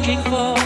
looking for?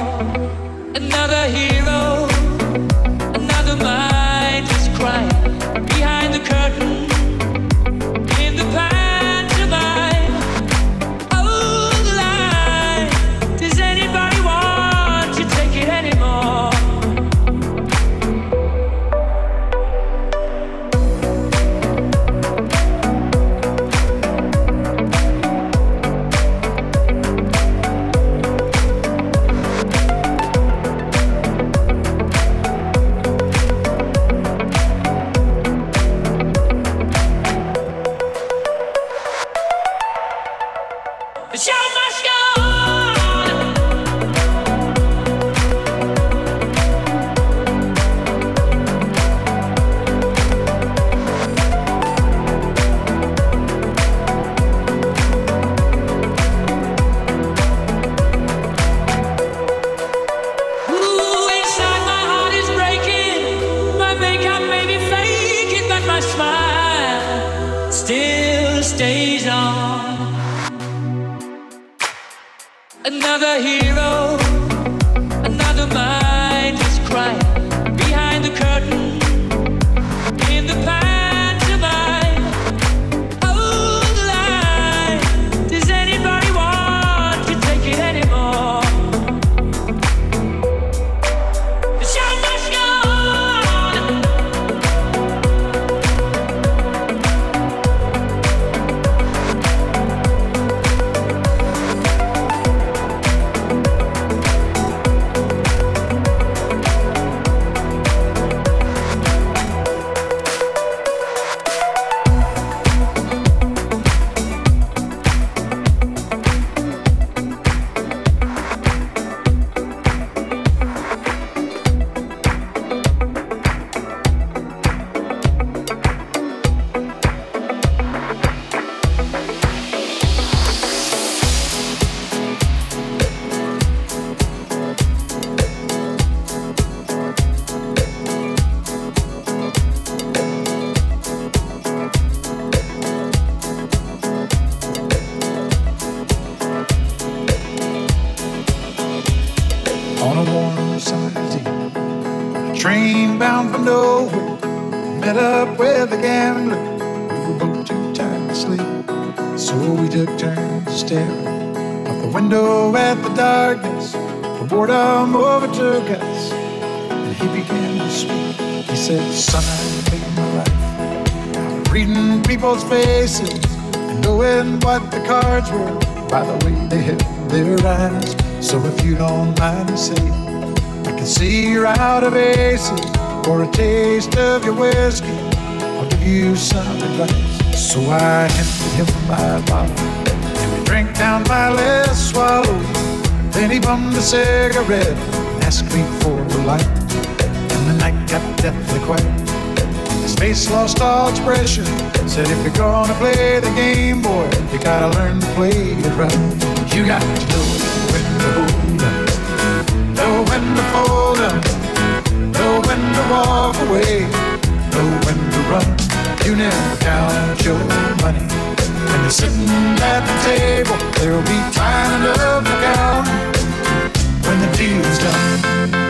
Out for a taste of your whiskey. I'll give you some advice. So I handed him my bottle, and we drank down my last swallow. Then he bummed a cigarette and asked me for a light, and the night got deathly quiet. His face lost all expression. Said, if you're gonna play the game, boy, you gotta learn to play it right. You got to know walk away, know when to run. You never count your money. When you're sitting at the table, there'll be time enough to count when the deal's done.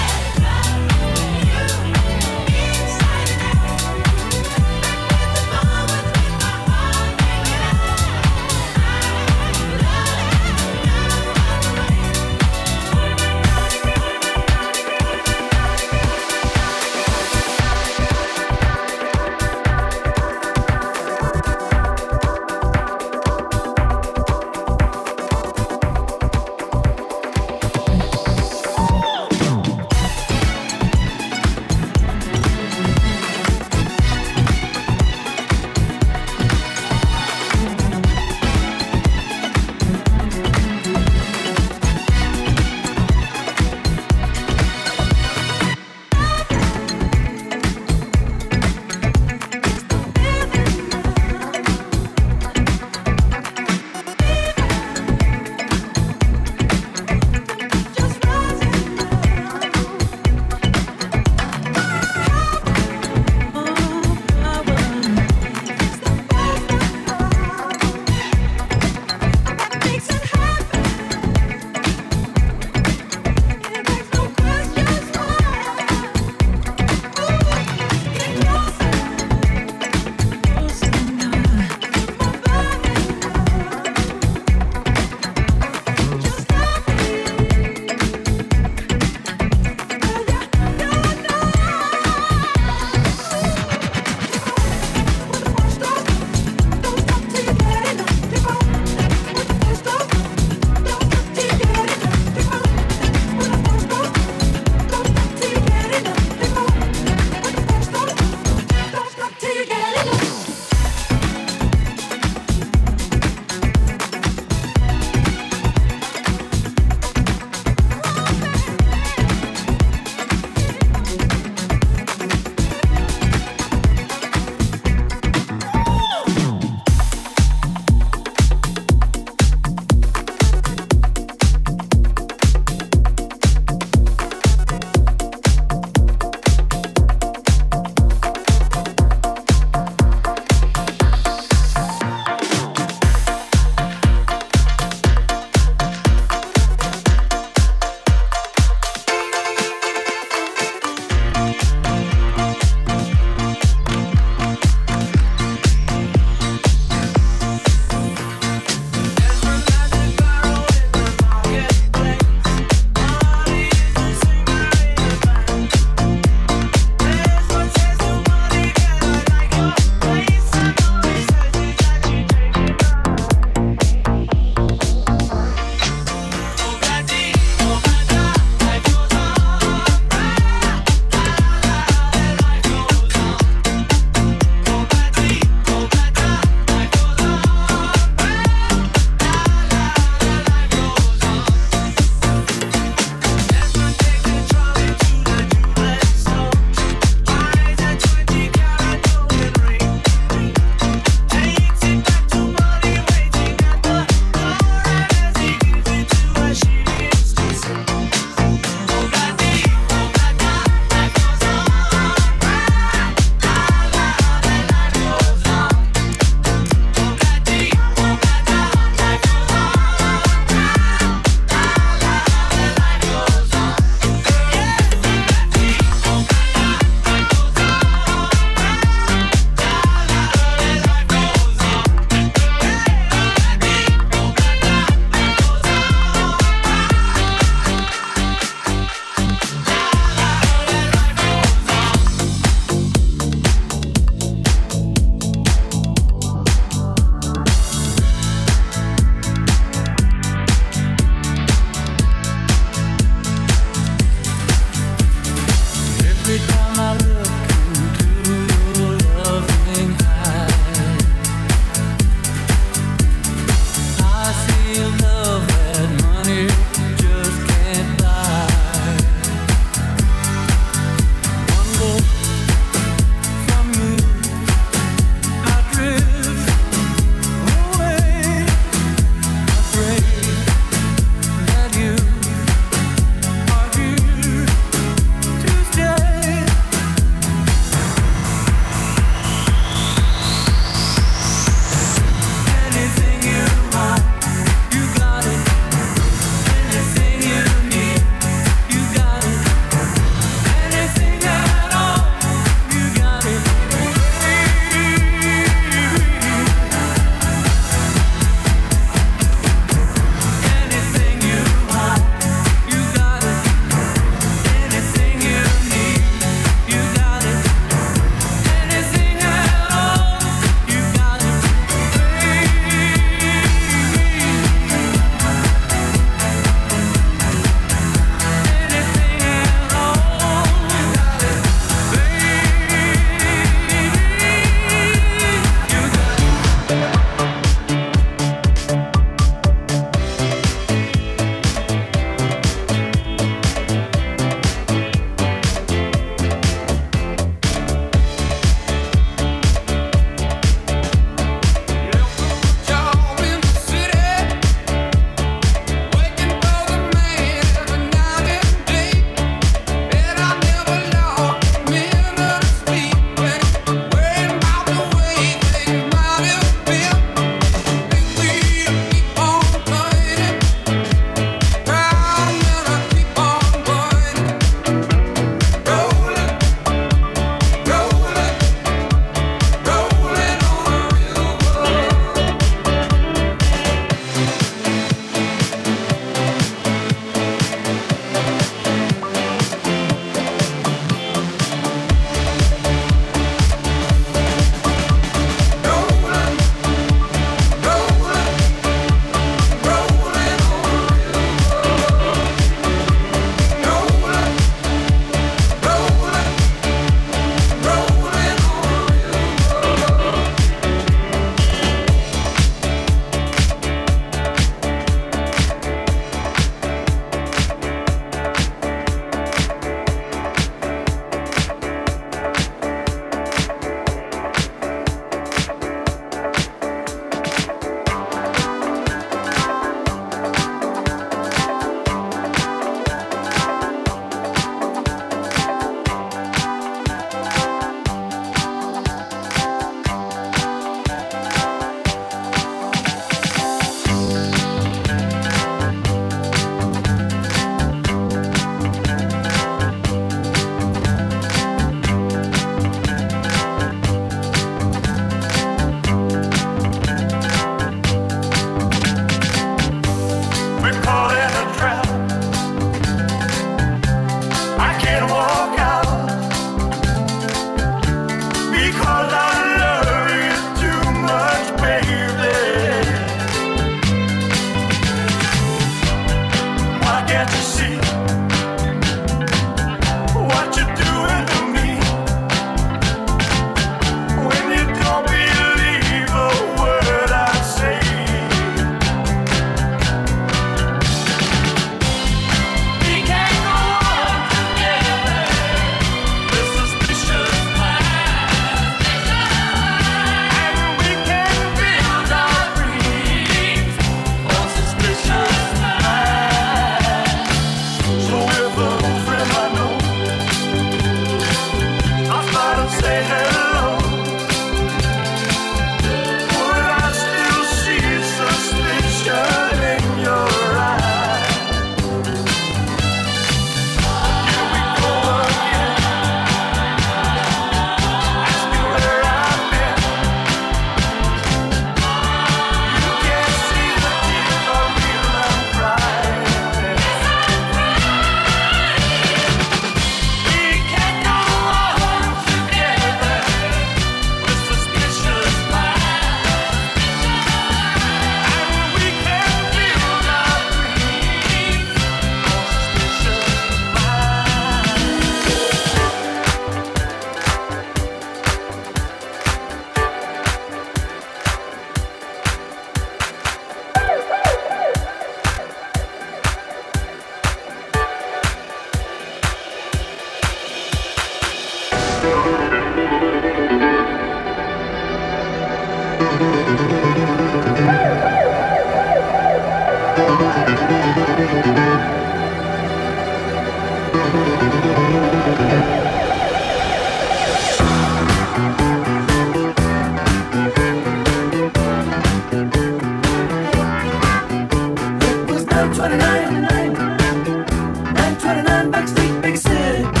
29, 29, 29, 29 Big City.